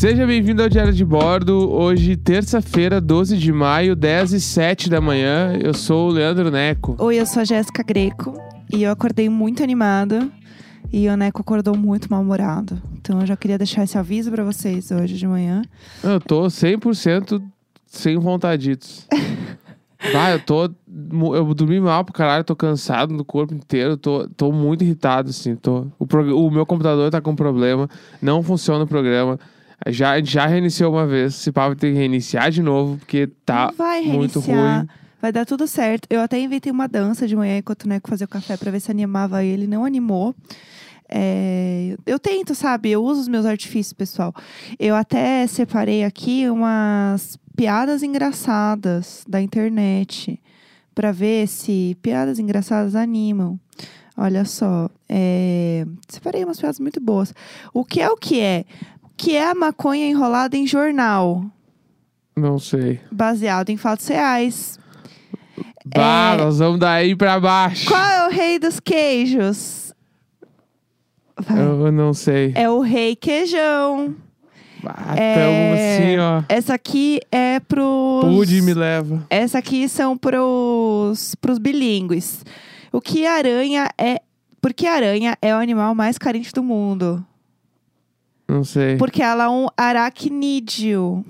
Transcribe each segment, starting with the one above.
Seja bem-vindo ao Diário de Bordo. Hoje, terça-feira, 12 de maio, 10 e 7 da manhã. Eu sou o Leandro Neco. Oi, eu sou a Jéssica Greco e eu acordei muito animada e o Neco acordou muito mal-humorado. Então eu já queria deixar esse aviso pra vocês hoje de manhã. Eu tô 100% sem vontaditos. Vai, eu tô. Eu dormi mal pro caralho, tô cansado no corpo inteiro, tô, tô muito irritado, assim. Tô, o, prog- o meu computador tá com problema, não funciona o programa. Já, já reiniciou uma vez, se pá, vai ter que reiniciar de novo, porque tá vai muito ruim. Vai dar tudo certo. Eu até inventei uma dança de manhã enquanto o Neco fazia o café pra ver se animava ele. Não animou. É, eu tento, sabe? Eu uso os meus artifícios, pessoal. Eu até separei aqui umas piadas engraçadas da internet pra ver se piadas engraçadas animam. Olha só, é, separei umas piadas muito boas. O que é o que é? O que é a maconha enrolada em jornal? Não sei. Baseado em fatos reais. Bah, É. nós vamos daí pra baixo. Qual é o rei dos queijos? Vai. Eu não sei. É o rei queijão. Ah, É. assim, ó. Essa aqui é pros. Pude me leva. Essa aqui são pros, pros bilíngues. O que aranha é. Porque aranha é o animal mais carente do mundo. Não sei. Porque ela é um aracnídeo.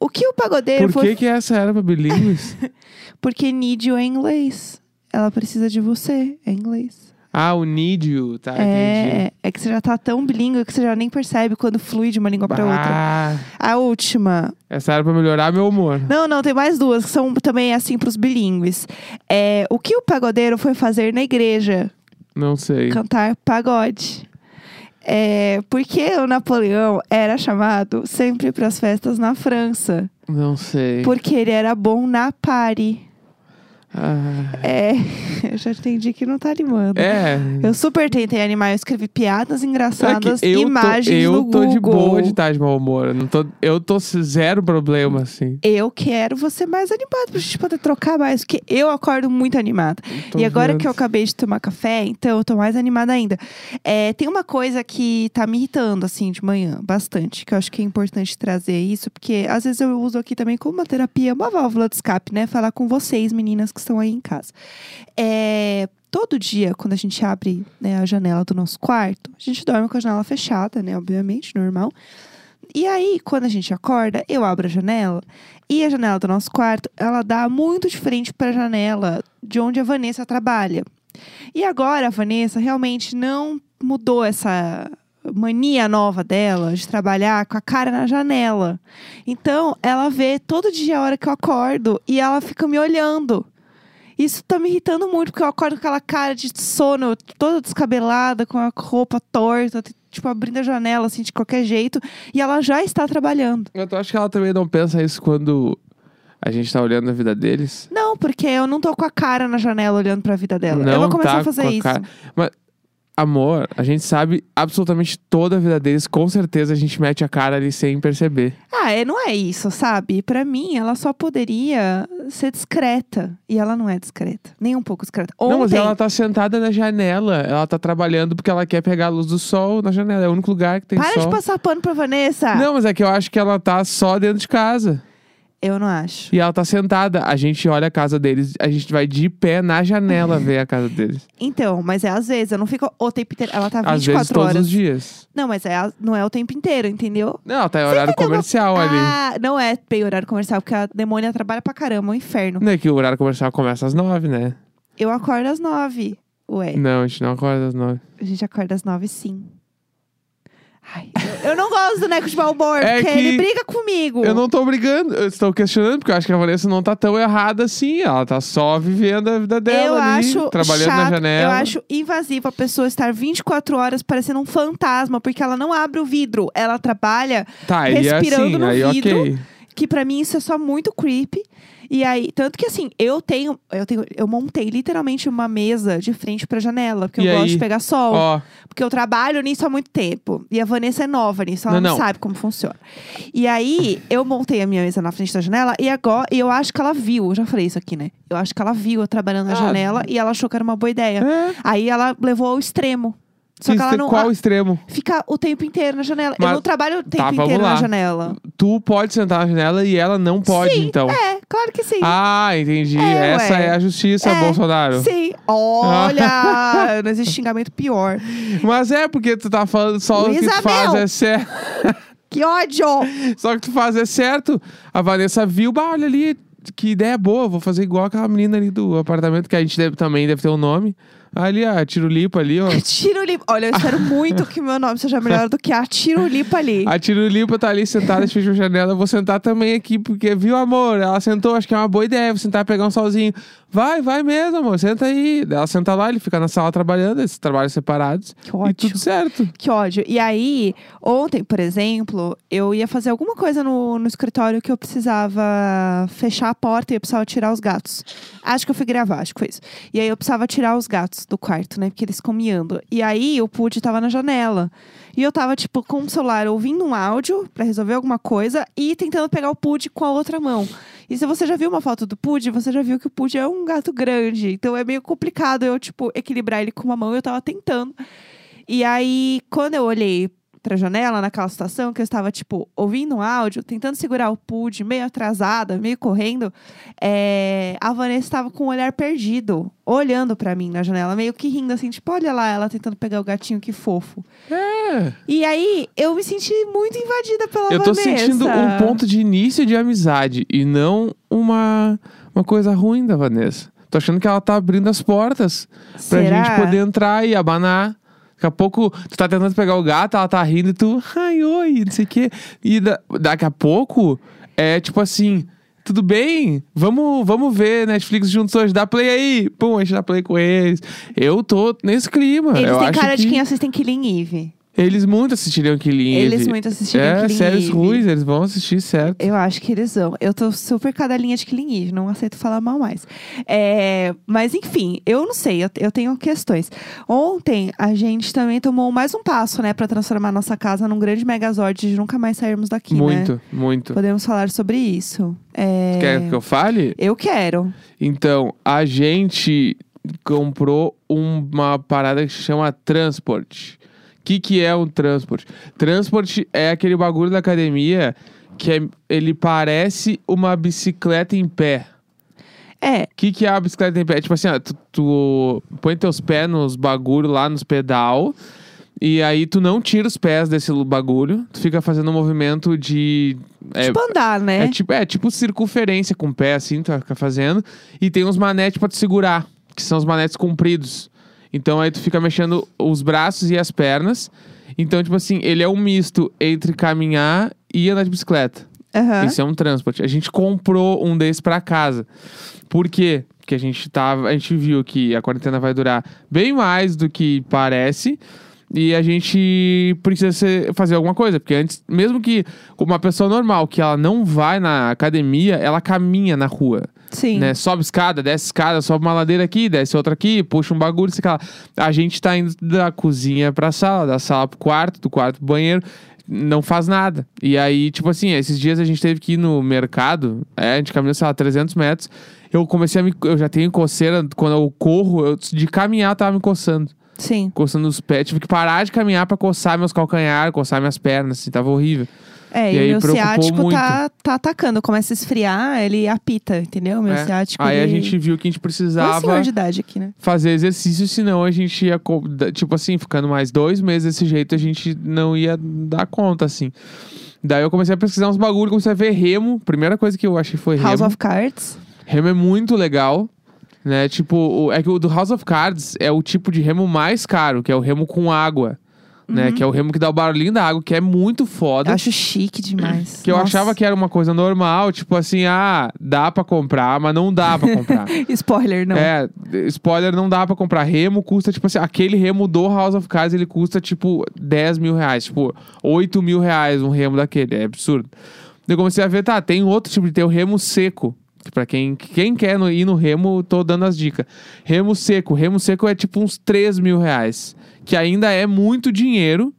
O que o pagodeiro Por foi. que, que essa era pra bilíngues? Porque nídeo é inglês. Ela precisa de você, é inglês. ah, o need you, tá, entendi. É, é que você já tá tão bilíngue que você já nem percebe quando flui de uma língua pra outra. Ah, A última. essa era pra melhorar meu humor. Não, não, tem mais duas que são também assim pros bilíngues. É, o que o pagodeiro foi fazer na igreja? Não sei. Cantar pagode. É, porque o Napoleão era chamado sempre para as festas na França. Não sei. Porque ele era bom na pare. Ah, É, eu já entendi que não tá animando. é. Eu super tentei animar, eu escrevi piadas É engraçadas, que eu imagens tô, eu no tô Google. de boa de estar de mau humor. Eu Não tô, eu tô zero problema, assim. Eu quero você mais animado pra gente poder trocar mais, porque eu acordo muito animada. Tô e agora vendo. que eu acabei de tomar café, então eu tô mais animada ainda. É, tem uma coisa que tá me irritando, assim, de manhã, bastante, que eu acho que é importante trazer isso, porque às vezes eu uso aqui também como uma terapia, uma válvula de escape, né? Falar com vocês, meninas que estão aí em casa. É, todo dia, quando a gente abre né, a janela do nosso quarto, a gente dorme com a janela fechada, né? Obviamente, normal. E aí, quando a gente acorda, eu abro a janela e a janela do nosso quarto, ela dá muito de frente para a janela de onde a Vanessa trabalha. E agora a Vanessa realmente não mudou essa mania nova dela de trabalhar com a cara na janela. Então, ela vê todo dia a hora que eu acordo e ela fica me olhando. Isso tá me irritando muito, porque eu acordo com aquela cara de sono, toda descabelada, com a roupa torta, tipo, abrindo a janela, assim, de qualquer jeito. E ela já está trabalhando. Eu acho que ela também não pensa isso quando a gente tá olhando a vida deles. Não, porque eu não tô com a cara na janela olhando pra vida dela. Não eu vou começar tá a fazer com a isso. cara- Mas, amor, a gente sabe absolutamente toda a vida deles. Com certeza a gente mete a cara ali sem perceber. Ah, é, não é isso, sabe? Pra mim, ela só poderia ser discreta. E ela não é discreta. Nem um pouco discreta. Ontem, Não, mas ela tá sentada na janela. Ela tá trabalhando porque ela quer pegar a luz do sol na janela. É o único lugar que tem para sol. de passar pano pra Vanessa. Não, mas é que eu acho que ela tá só dentro de casa. Eu não acho. E ela tá sentada. A gente olha a casa deles, a gente vai de pé na janela ver a casa deles. Então, mas é às vezes. Eu não fico o tempo inteiro. Ela tá 24 Às vezes, todos horas. os dias. Não, mas é, a- não é o tempo inteiro, entendeu? Não, ela tá em horário entendeu? comercial ali. Ah, não é bem horário comercial, porque a demônia trabalha pra caramba, é um inferno. Não é que o horário comercial começa às nove, né? Eu acordo às nove. Ué, Não, a gente não acorda às nove. a gente acorda às nove sim. Ai, eu, eu não gosto do Neco de humor, É porque que ele briga comigo. Eu não tô brigando, eu estou questionando, porque eu acho que a Vanessa não tá tão errada assim. Ela tá só vivendo a vida dela eu ali, acho trabalhando chato, na janela. Eu acho invasivo a pessoa estar 24 horas parecendo um fantasma, porque ela não abre o vidro. Ela trabalha, Tá, aí respirando assim, no vidro. ok. que pra mim isso é só muito creepy. E aí, tanto que assim, eu tenho, eu tenho, eu montei literalmente uma mesa de frente pra janela, porque E eu gosto aí? de pegar sol. Ó, Porque eu trabalho nisso há muito tempo. E a Vanessa é nova nisso, ela Não, não, não. sabe como funciona. E aí, eu montei a minha mesa na frente da janela e agora e eu acho que ela viu. Eu já falei isso aqui, né? Eu acho que ela viu eu trabalhando na Ah. janela e ela achou que era uma boa ideia. é, Aí ela levou ao extremo. Só que ela Extre- não Qual ah, extremo? fica o tempo inteiro na janela. eu Mas- não trabalho o tempo Tá, inteiro lá. na janela. Tu pode sentar na janela e ela não pode, Sim, então. É, claro que sim. Ah, entendi. É, Essa ué. é a justiça, É, Bolsonaro. Sim. Olha! não existe xingamento pior. Mas é porque tu tá falando só o que tu faz é certo. Que ódio! Só que tu faz é certo. A Vanessa viu, bah, olha ali, que ideia boa. Vou fazer igual aquela menina ali do apartamento, que a gente deve, também deve ter um nome. Ali, a Tirulipa ali, ó. Tirulipa. Olha, eu espero muito que meu nome seja melhor do que a Tirulipa ali. A Tirulipa tá ali sentada, fechou a janela. Eu vou sentar também aqui, porque, viu, amor? Ela sentou, acho que é uma boa ideia. Vou sentar pegar um solzinho. Vai, vai mesmo, amor. Senta aí. Ela senta lá, ele fica na sala trabalhando, eles trabalham separados. Que E ódio. tudo certo. Que ódio. E aí, ontem, por exemplo, eu ia fazer alguma coisa no, no escritório que eu precisava fechar a porta e eu precisava tirar os gatos. Acho que eu fui gravar, acho que foi isso. E aí eu precisava tirar os gatos do quarto, né? Porque eles ficam miando. E aí o Pud tava na janela. E eu tava, tipo, com o celular ouvindo um áudio pra resolver alguma coisa e tentando pegar o Pud com a outra mão. E se você já viu uma foto do Pud, você já viu que o Pud é um gato grande. Então é meio complicado eu, tipo, equilibrar ele com uma mão. Eu tava tentando. E aí, quando eu olhei pra janela, naquela situação, que eu estava, tipo, ouvindo um áudio, tentando segurar o Pud, meio atrasada, meio correndo, é, a Vanessa estava com o olhar perdido, olhando pra mim na janela, meio que rindo, assim, tipo, olha lá, ela tentando pegar o gatinho, que fofo. É. E aí, eu me senti muito invadida pela Eu tô Vanessa. sentindo um ponto de início de amizade e não uma, uma coisa ruim da Vanessa. Tô achando que ela tá abrindo as portas pra Será? gente poder entrar e abanar. Daqui a pouco tu tá tentando pegar o gato, ela tá rindo e tu, ai, oi, não sei o quê. E da- daqui a pouco é tipo assim. Tudo bem? Vamos, vamos ver Netflix juntos hoje. Dá play aí. Pum, a gente dá play com eles. Eu tô nesse clima. Eles eu têm acho cara de que quem assistem Killing Eve. Eles muito assistiriam Killing Eve. Eles muito assistiriam É, Killing séries Eve. ruins, eles vão assistir, certo. Eu acho que eles vão. Eu tô super cadelinha de Killing Eve, não aceito falar mal mais. É, mas enfim, eu não sei, eu, eu tenho questões. Ontem a gente também tomou mais um passo, né, pra transformar nossa casa num grande megazord de nunca mais sairmos daqui, né? muito, muito. Podemos falar sobre isso. É, Quer que eu fale? Eu quero. Então, a gente comprou uma parada que se chama Transport. O que, que é um Transport? Transport é aquele bagulho da academia que é- ele parece uma bicicleta em pé. É, O que, que é a bicicleta em pé? Tipo assim, ó, tu, tu põe teus pés nos bagulho lá, nos pedal, e aí tu não tira os pés desse bagulho, tu fica fazendo um movimento de. é, tipo andar, né? é tipo, é tipo circunferência com o pé, assim, tu vai ficar fazendo. E tem uns manetes pra te segurar, que são os manetes compridos. Então aí tu fica mexendo os braços e as pernas. Então, tipo assim, ele é um misto entre caminhar e andar de bicicleta. Aham. Isso é um transporte. A gente comprou um desses pra casa. Por quê? Porque a gente tava, a gente viu que a quarentena vai durar bem mais do que parece. E a gente precisa ser- fazer alguma coisa. Porque antes, mesmo que uma pessoa normal, que ela não vai na academia, ela caminha na rua. Sim. Né? Sobe escada, desce escada, sobe uma ladeira aqui, desce outra aqui, puxa um bagulho, sei lá. A gente tá indo da cozinha pra sala, da sala pro quarto, do quarto pro banheiro, não faz nada. E aí, tipo assim, esses dias a gente teve que ir no mercado, é, a gente caminhou, sei lá, 300 metros. Eu comecei a me. Eu já tenho coceira, quando eu corro, eu, de caminhar, eu tava me coçando. Sim. Coçando os pés. Tive que parar de caminhar pra coçar meus calcanhares, coçar minhas pernas, assim, tava horrível. É, E e, aí o meu ciático muito. tá, tá atacando. Começa a esfriar, ele apita, entendeu? Meu É. ciático. Aí a ele... gente viu que a gente precisava. de idade aqui, né? fazer exercício, senão a gente ia, tipo assim, ficando mais dois meses desse jeito, a gente não ia dar conta, assim. Daí eu comecei a pesquisar uns bagulho, comecei a ver remo. Primeira coisa que eu achei foi House remo. of Cards. Remo é muito legal, né? Tipo, é que o do House of Cards é o tipo de remo mais caro, que é o remo com água, né? Que é o remo que dá o barulhinho da água, que é muito foda. Eu acho chique demais. Que eu Nossa. achava que era uma coisa normal, tipo assim, ah, dá pra comprar, mas não dá pra comprar. Spoiler, não. É, spoiler, não dá pra comprar. Remo custa, tipo assim, aquele remo do House of Cards, ele custa, tipo, 10 mil reais. Tipo, 8 mil reais um remo daquele. É absurdo. Eu comecei a ver, tá, tem outro tipo de tem o remo seco. Pra quem, quem quer no- ir no remo, tô dando as dicas. Remo seco. Remo seco é tipo uns 3 mil reais. Que ainda é muito dinheiro.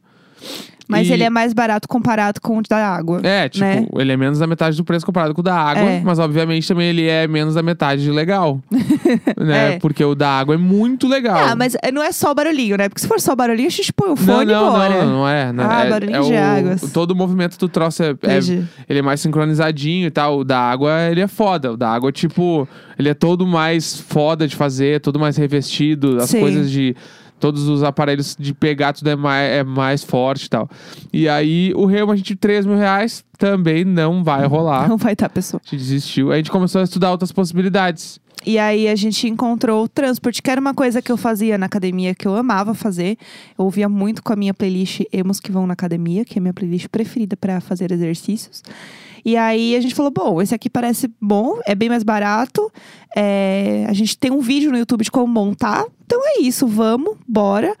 Mas E- ele é mais barato comparado com o da água. É, tipo, né? ele é menos da metade do preço comparado com o da água, É. mas obviamente também ele é menos da metade de legal. né? É. Porque o da água é muito legal. Ah, mas não é só o barulhinho, né? Porque se for só o barulhinho, a gente põe o não, fone e não, embora. não, não é. Não, Ah, é, barulhinho é de o- águas. Todo o movimento do troço é, é- ele é mais sincronizadinho e tal. O da água, ele é foda. O da água, tipo, ele é todo mais foda de fazer, todo mais revestido. As Sim. coisas de. Todos os aparelhos de pegar tudo é mais, é mais forte e tal. E aí, o Remo, a gente, 3 mil reais, também não vai rolar. Não vai estar, pessoa. A gente desistiu. A gente começou a estudar outras possibilidades. E aí a gente encontrou o transporte, que era uma coisa que eu fazia na academia, que eu amava fazer. Eu ouvia muito com a minha playlist Emos que vão na academia, que é a minha playlist preferida para fazer exercícios. E aí a gente falou: bom, esse aqui parece bom, é bem mais barato. é, a gente tem um vídeo no YouTube de como montar. Então é isso, vamos, bora.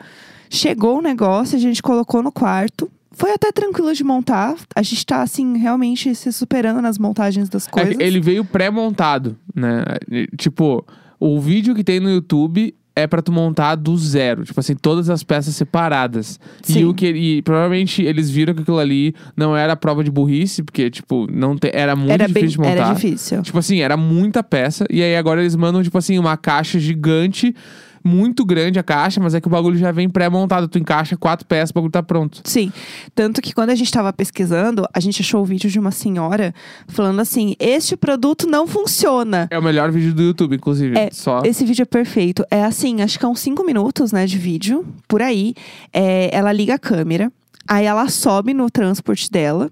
Chegou o negócio, a gente colocou no quarto. Foi até tranquilo de montar. A gente tá, assim, realmente se superando nas montagens das É coisas. que ele veio pré-montado, né? E, Tipo, o vídeo que tem no YouTube é pra tu montar do zero. Tipo assim, todas as peças separadas. E Sim. o que e provavelmente eles viram que aquilo ali não era prova de burrice, porque, tipo, não te- era muito era bem, difícil de montar. era difícil. Tipo assim, era muita peça. E aí agora eles mandam, tipo assim, uma caixa gigante, muito grande a caixa, mas é que o bagulho já vem pré-montado. Tu encaixa quatro peças, o bagulho tá pronto. Sim. Tanto que quando a gente tava pesquisando, a gente achou o vídeo de uma senhora falando assim: este produto não funciona. É o melhor vídeo do YouTube, inclusive. É, Só. Esse vídeo é perfeito. É assim, acho que é uns 5 minutos, né, de vídeo, por aí. É, ela liga a câmera, aí ela sobe no transporte dela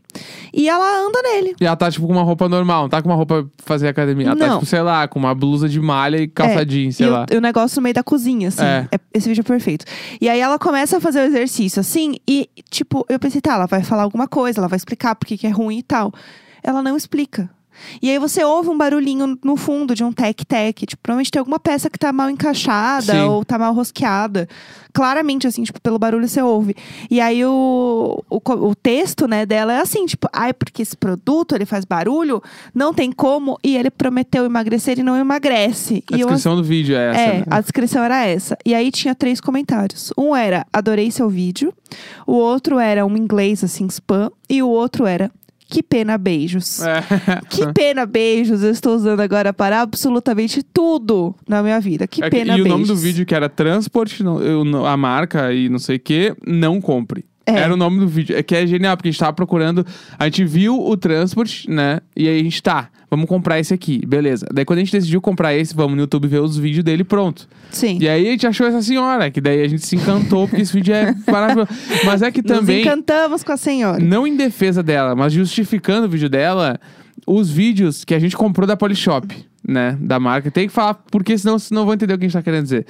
e ela anda nele. E ela tá, tipo, com uma roupa normal, não tá com uma roupa pra fazer academia. Ela tá, Não. tipo, sei lá, com uma blusa de malha e calça jeans, sei e lá. O, o negócio no meio da cozinha, assim. É. É- esse vídeo é perfeito. E aí ela começa a fazer o exercício, assim, e, tipo, eu pensei, tá, ela vai falar alguma coisa, ela vai explicar por que que é ruim e tal. Ela não explica. E aí você ouve um barulhinho no fundo de um tec-tec. Tipo, provavelmente tem alguma peça que tá mal encaixada Sim. ou tá mal rosqueada. Claramente, assim, tipo, pelo barulho você ouve. E aí o, o, o texto, né, dela é assim, tipo, ai, porque esse produto, ele faz barulho, não tem como, e ele prometeu emagrecer e não emagrece. A e eu, descrição do vídeo é essa. é, né? a descrição era essa. E aí tinha três comentários. Um era, adorei seu vídeo. O outro era um inglês, assim, spam. E o outro era, que pena, beijos. É. Que pena, beijos. Eu estou usando agora para absolutamente tudo na minha vida. Que É pena, e o beijos. nome do vídeo que era Transport, não- eu a marca e não sei o que, não compre. É. Era o nome do vídeo. É que é genial, porque a gente tava procurando. A gente viu o Transport, né? E aí a gente tá, vamos comprar esse aqui, beleza. Daí quando a gente decidiu comprar esse, vamos no YouTube ver os vídeos dele pronto. Sim. E aí a gente achou essa senhora, que daí a gente se encantou, porque esse vídeo é maravilhoso. Mas é que Nos também. encantamos com a senhora. Não em defesa dela, mas justificando o vídeo dela, os vídeos que a gente comprou da Polishop, né? Da marca. Tem que falar, porque senão vocês não vão entender o que a gente tá querendo dizer.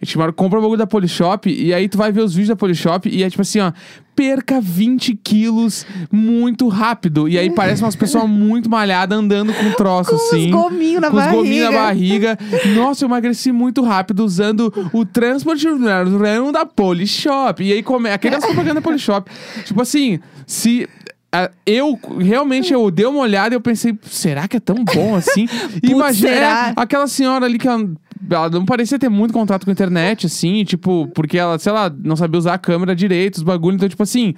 A gente compra o bagulho da Polishop e aí tu vai ver os vídeos da Polishop e é tipo assim, ó. Perca 20 quilos muito rápido. E aí parece umas pessoas muito malhadas andando com um troço Com assim. os gominhos na com os barriga. gominhos na barriga. Nossa, eu emagreci muito rápido usando o Transport Run da Polishop. E aí, come... aquelas propaganda da Polishop. Tipo assim, se... Eu realmente eu dei uma olhada e eu pensei, será que é tão bom assim? E Imagina será? é, aquela senhora ali que ela, ela não parecia ter muito contato com a internet, assim, tipo, porque ela, sei lá, não sabia usar a câmera direito, os bagulhos, então, tipo assim.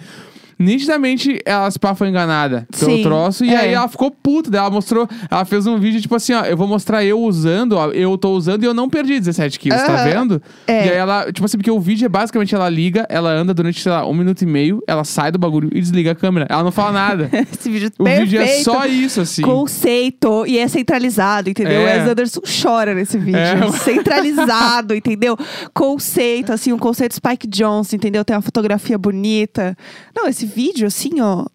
Nitidamente, ela se pá foi enganada pelo Sim, troço. E é. aí ela ficou puta. Daí ela mostrou. Ela fez um vídeo, tipo assim, ó. Eu vou mostrar eu usando, ó. Eu tô usando e eu não perdi 17 quilos, tá Aham. vendo? É. E aí ela, tipo assim, porque o vídeo é basicamente ela liga, ela anda durante, sei lá, um minuto e meio, ela sai do bagulho e desliga a câmera. Ela não fala nada. Esse vídeo o perfeito. vídeo é só isso, assim. Conceito. E é centralizado, entendeu? É. O Wes Anderson chora nesse vídeo. É. Centralizado, entendeu? Conceito, assim, um conceito Spike Jonze, entendeu? Tem uma fotografia bonita. Não, esse vídeo, assim, ó.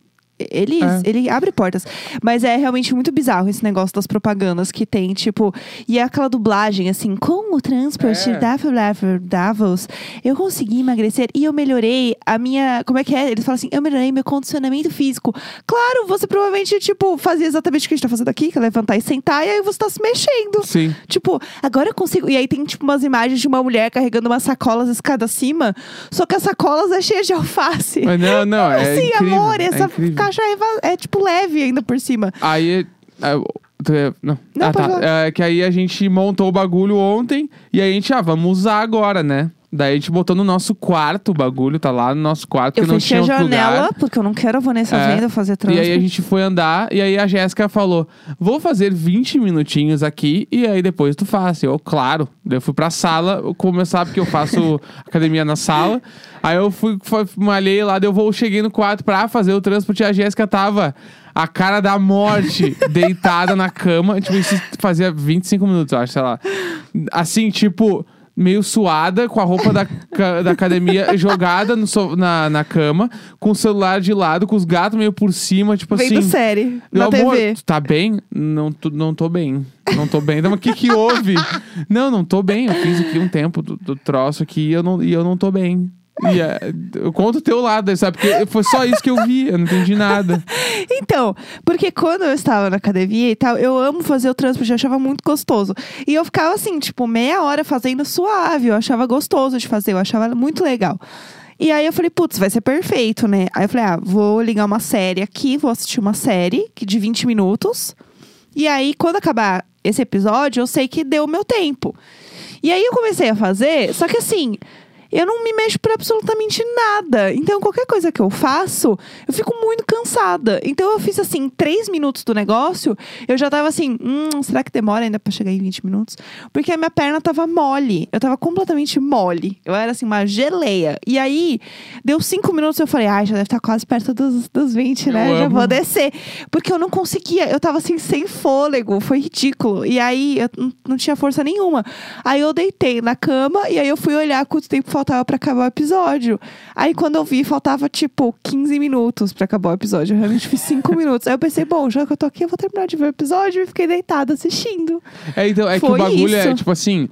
Ele, É. ele abre portas. Mas é realmente muito bizarro esse negócio das propagandas que tem, tipo. E é aquela dublagem, assim, com o transporte É. da Davos, eu consegui emagrecer e eu melhorei a minha. Como é que é? Eles falam assim: eu melhorei meu condicionamento físico. Claro, você provavelmente, tipo, fazia exatamente o que a gente tá fazendo aqui, que é levantar e sentar, e aí você tá se mexendo. Sim. Tipo, agora eu consigo. E aí tem, tipo, umas imagens de uma mulher carregando umas sacolas escada acima, só que as sacolas é cheia de alface. Mas não, não, é assim, incrível, amor, é essa incrível. Caixa é, é, tipo, leve ainda por cima. Aí. é, é- Não, Não, ah, tá. É que aí a gente montou o bagulho ontem e aí a gente, ah, vamos usar agora, né? Daí a gente botou no nosso quarto o bagulho, tá lá no nosso quarto, Eu porque não tinha a outro janela, lugar. porque eu não quero a Vanessa É. vendo fazer E trânsito. aí a gente foi andar, e aí a Jéssica falou: Vou fazer 20 minutinhos aqui, e aí depois tu faz. Eu, claro. Daí eu fui pra sala, eu começar, porque eu faço academia na sala. Aí eu fui, malhei lá, daí eu vou, cheguei no quarto pra fazer o transporte, e a Jéssica tava. A cara da morte, deitada na cama. Tipo, isso fazia 25 minutos, eu acho, sei lá. Assim, tipo, meio suada, com a roupa da, ca- da academia jogada no so- na, na cama, com o celular de lado, com os gatos meio por cima, tipo Vendo assim. série Meu na amor, TV. tu tá bem? Não, tu- não tô bem. Não tô bem. Então, o que que houve? não, não tô bem. Eu fiz aqui um tempo do, do troço aqui e eu não, e eu não tô bem. É, eu conto o teu lado, sabe? Porque foi só isso que eu vi, eu não entendi nada. Então, porque quando eu estava na academia e tal, eu amo fazer o transporte, eu achava muito gostoso. E eu ficava assim, tipo, meia hora fazendo suave, eu achava gostoso de fazer, eu achava muito legal. E aí eu falei, putz, vai ser perfeito, né? Aí eu falei, ah, vou ligar uma série aqui, vou assistir uma série de 20 minutos. E aí, quando acabar esse episódio, eu sei que deu o meu tempo. E aí eu comecei a fazer, só que assim, eu não me mexo por absolutamente nada. Então, qualquer coisa que eu faço, eu fico muito cansada. Então, eu fiz assim, três minutos do negócio, eu já tava assim, hum, será que demora ainda pra chegar em 20 minutos? Porque a minha perna tava mole. Eu tava completamente mole. Eu era assim, uma geleia. E aí, deu cinco minutos, eu falei, ai, já deve estar quase perto dos, dos 20, né? Eu já amo. vou descer. Porque eu não conseguia, eu tava assim, sem fôlego, foi ridículo. E aí, eu não tinha força nenhuma. Aí eu deitei na cama e aí eu fui olhar quanto tempo faltava pra acabar o episódio. Aí quando eu vi, faltava tipo 15 minutos pra acabar o episódio. Eu realmente fiz 5 minutos. Aí eu pensei, bom, já que eu tô aqui, eu vou terminar de ver o episódio e fiquei deitada assistindo. É, então, é que Foi o bagulho é, isso. tipo assim.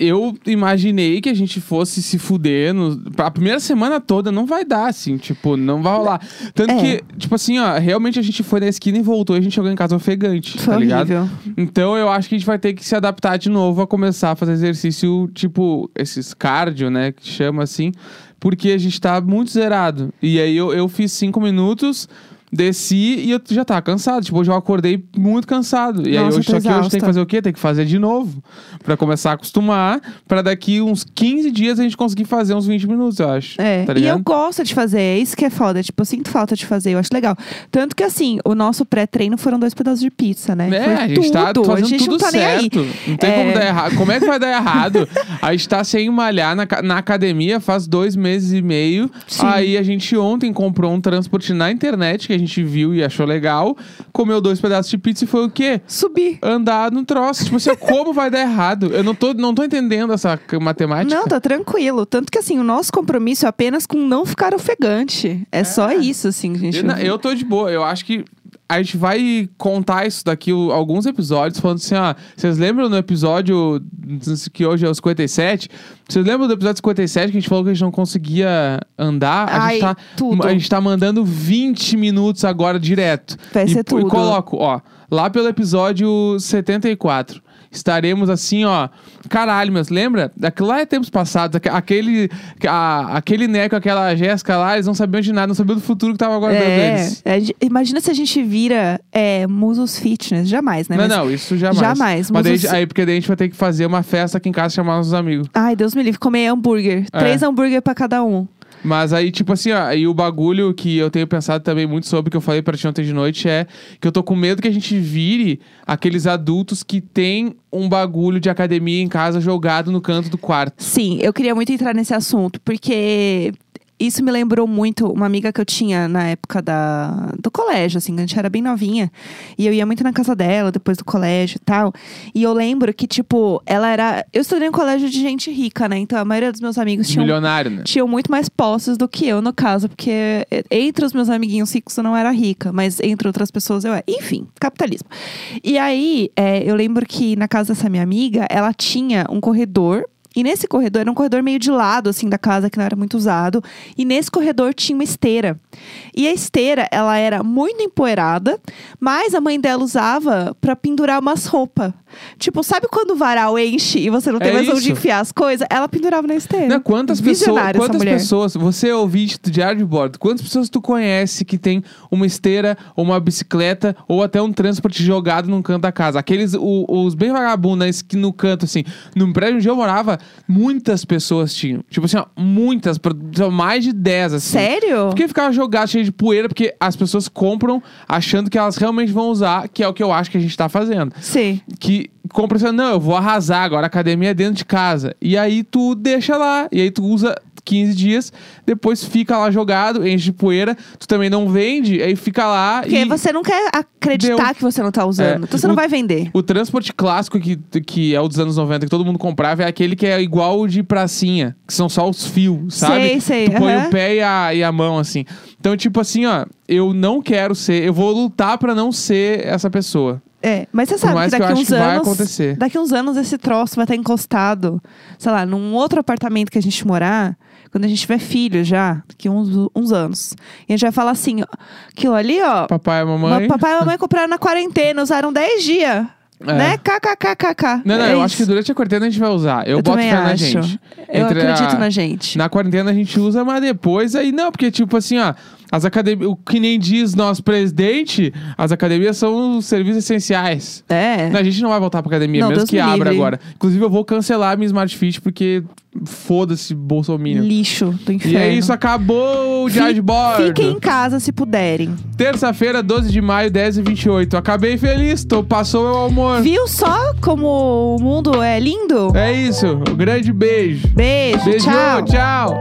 Eu imaginei que a gente fosse se fuder no, a primeira semana toda, não vai dar, assim, tipo, não vai rolar. Tanto É. que, tipo assim, ó, realmente a gente foi na esquina e voltou e a gente chegou em casa ofegante, Foi tá ligado? horrível. Então eu acho que a gente vai ter que se adaptar de novo a começar a fazer exercício, tipo, esses cardio, né, que chama assim, porque a gente tá muito zerado. E aí eu, eu fiz cinco minutos. Desci e eu já tava cansado. Tipo, hoje eu acordei muito cansado. E aí Nossa, hoje, eu só que hoje tem que fazer o quê? Tem que fazer de novo. Pra começar a acostumar. Pra daqui uns 15 dias a gente conseguir fazer uns 20 minutos, eu acho. É, Tá e eu gosto de fazer, é isso que é foda. Tipo, eu sinto falta de fazer, eu acho legal. Tanto que, assim, o nosso pré-treino foram dois pedaços de pizza, né? É, Foi a gente tá tudo. fazendo a gente tudo não tá nem aí. certo. Não tem É. como dar errado. Como é que vai dar errado? A gente tá sem malhar na, na academia faz dois meses e meio. Sim. Aí a gente ontem comprou um transporte na internet que a gente viu e achou legal. Comeu dois pedaços de pizza e foi o quê? Subir. Andar no troço. Tipo assim, como vai dar errado? Eu não tô, não tô entendendo essa matemática. Não, tá tranquilo. Tanto que, assim, o nosso compromisso é apenas com não ficar ofegante. É, só isso, assim, gente. Eu, eu tô de boa. Eu acho que a gente vai contar isso daqui o- alguns episódios, falando assim, ó. Vocês lembram no episódio que hoje é o 57? Vocês lembram do episódio 57 que a gente falou que a gente não conseguia andar? A, Ai, gente, tá, tudo. a gente tá mandando 20 minutos agora direto. Vai e, ser E tudo. coloco, ó, lá pelo episódio 74. Estaremos assim, ó. Caralho, mas lembra? Daquilo lá é tempos passados. aque- Aquele, a, aquele Neco, aquela Jéssica lá, eles não sabiam de nada, não sabiam do futuro que tava aguardando É, eles. gente- imagina se a gente vira é, musos fitness. Jamais, né? Não, Mas- não, isso jamais. Jamais, Mas mas daí, os- aí, porque daí a gente vai ter que fazer uma festa aqui em casa chamar nossos amigos. Ai, Deus me livre. Comer hambúrguer. É. Três hambúrguer pra cada um. Mas aí, tipo assim, ó, aí o bagulho que eu tenho pensado também muito sobre, que eu falei pra ti ontem de noite, é que eu tô com medo que a gente vire aqueles adultos que tem um bagulho de academia em casa jogado no canto do quarto. Sim, eu queria muito entrar nesse assunto, porque isso me lembrou muito uma amiga que eu tinha na época da, do colégio, assim, a gente era bem novinha. E eu ia muito na casa dela depois do colégio e tal. E eu lembro que, tipo, ela era. Eu estudei em um colégio de gente rica, né? Então a maioria dos meus amigos tinham. Milionário, né? Tinham muito mais posses do que eu, no caso, porque entre os meus amiguinhos ricos eu não era rica, mas entre outras pessoas eu era. Enfim, capitalismo. E aí, eh, eu lembro que na casa dessa minha amiga, ela tinha um corredor. E nesse corredor, era um corredor meio de lado, assim, da casa, que não era muito usado. E nesse corredor tinha uma esteira. E a esteira, ela era muito empoeirada, mas a mãe dela usava pra pendurar umas roupas. Tipo, sabe quando o varal enche e você não tem É mais onde isso. enfiar as coisas? Ela pendurava na esteira. Não, quantas pessoas, Visionária quantas pessoas, você é ouvinte do Diário de Bordo, quantas pessoas tu conhece que tem uma esteira, ou uma bicicleta, ou até um transporte jogado num canto da casa? Aqueles, o- os bem vagabundos, né, que no canto, assim, no prédio onde eu morava, muitas pessoas tinham. Tipo assim, ó, muitas, mais de 10, assim. Sério? Porque ficava jogado cheio de poeira, porque as pessoas compram achando que elas realmente vão usar, que é o que eu acho que a gente tá fazendo. Sim. Que compra assim, não, eu vou arrasar agora, a academia é dentro de casa. E aí tu deixa lá, e aí tu usa 15 dias, depois fica lá jogado, enche de poeira, tu também não vende, aí fica lá Porque e... você não quer acreditar Deu. que você não tá usando. É. Então você não O- vai vender. O transporte clássico que, que é o dos anos 90, que todo mundo comprava, é aquele que é igual o de pracinha, que são só os fios, sabe? Sei, sei, Tu põe aham. o pé e a, e a mão, assim. Então, tipo assim, ó, eu não quero ser, eu vou lutar pra não ser essa pessoa. É, mas você sabe que daqui uns que vai anos. acontecer. Daqui uns anos esse troço vai estar encostado, sei lá, num outro apartamento que a gente morar, quando a gente tiver filho já, daqui uns, uns anos. E a gente vai falar assim, ó, aquilo ali, ó. Papai e mamãe. Papai e mamãe compraram na quarentena, usaram 10 dias. É. Né? KKKKK. Não, não, É eu isso. acho que durante a quarentena a gente vai usar. Eu, Eu boto fé na gente. Eu Entre acredito a- na gente. Na quarentena a gente usa, mas depois aí não, porque tipo assim, ó, as academias, o que nem diz nosso presidente, as academias são os serviços essenciais. É. Não, a gente não vai voltar pra academia, Não, mesmo Deus que me abra livre. agora. Inclusive, eu vou cancelar a minha Smart Fit porque foda-se Bolsonaro. Lixo do E inferno. é isso, acabou o Fi- Diário de Bordo. Fiquem em casa se puderem. Terça-feira, 12 de maio, 10 e 28 Acabei feliz, tô, passou meu almoço. Viu só como o mundo é lindo? É isso, um grande beijo. Beijo, Beijo, tchau. tchau.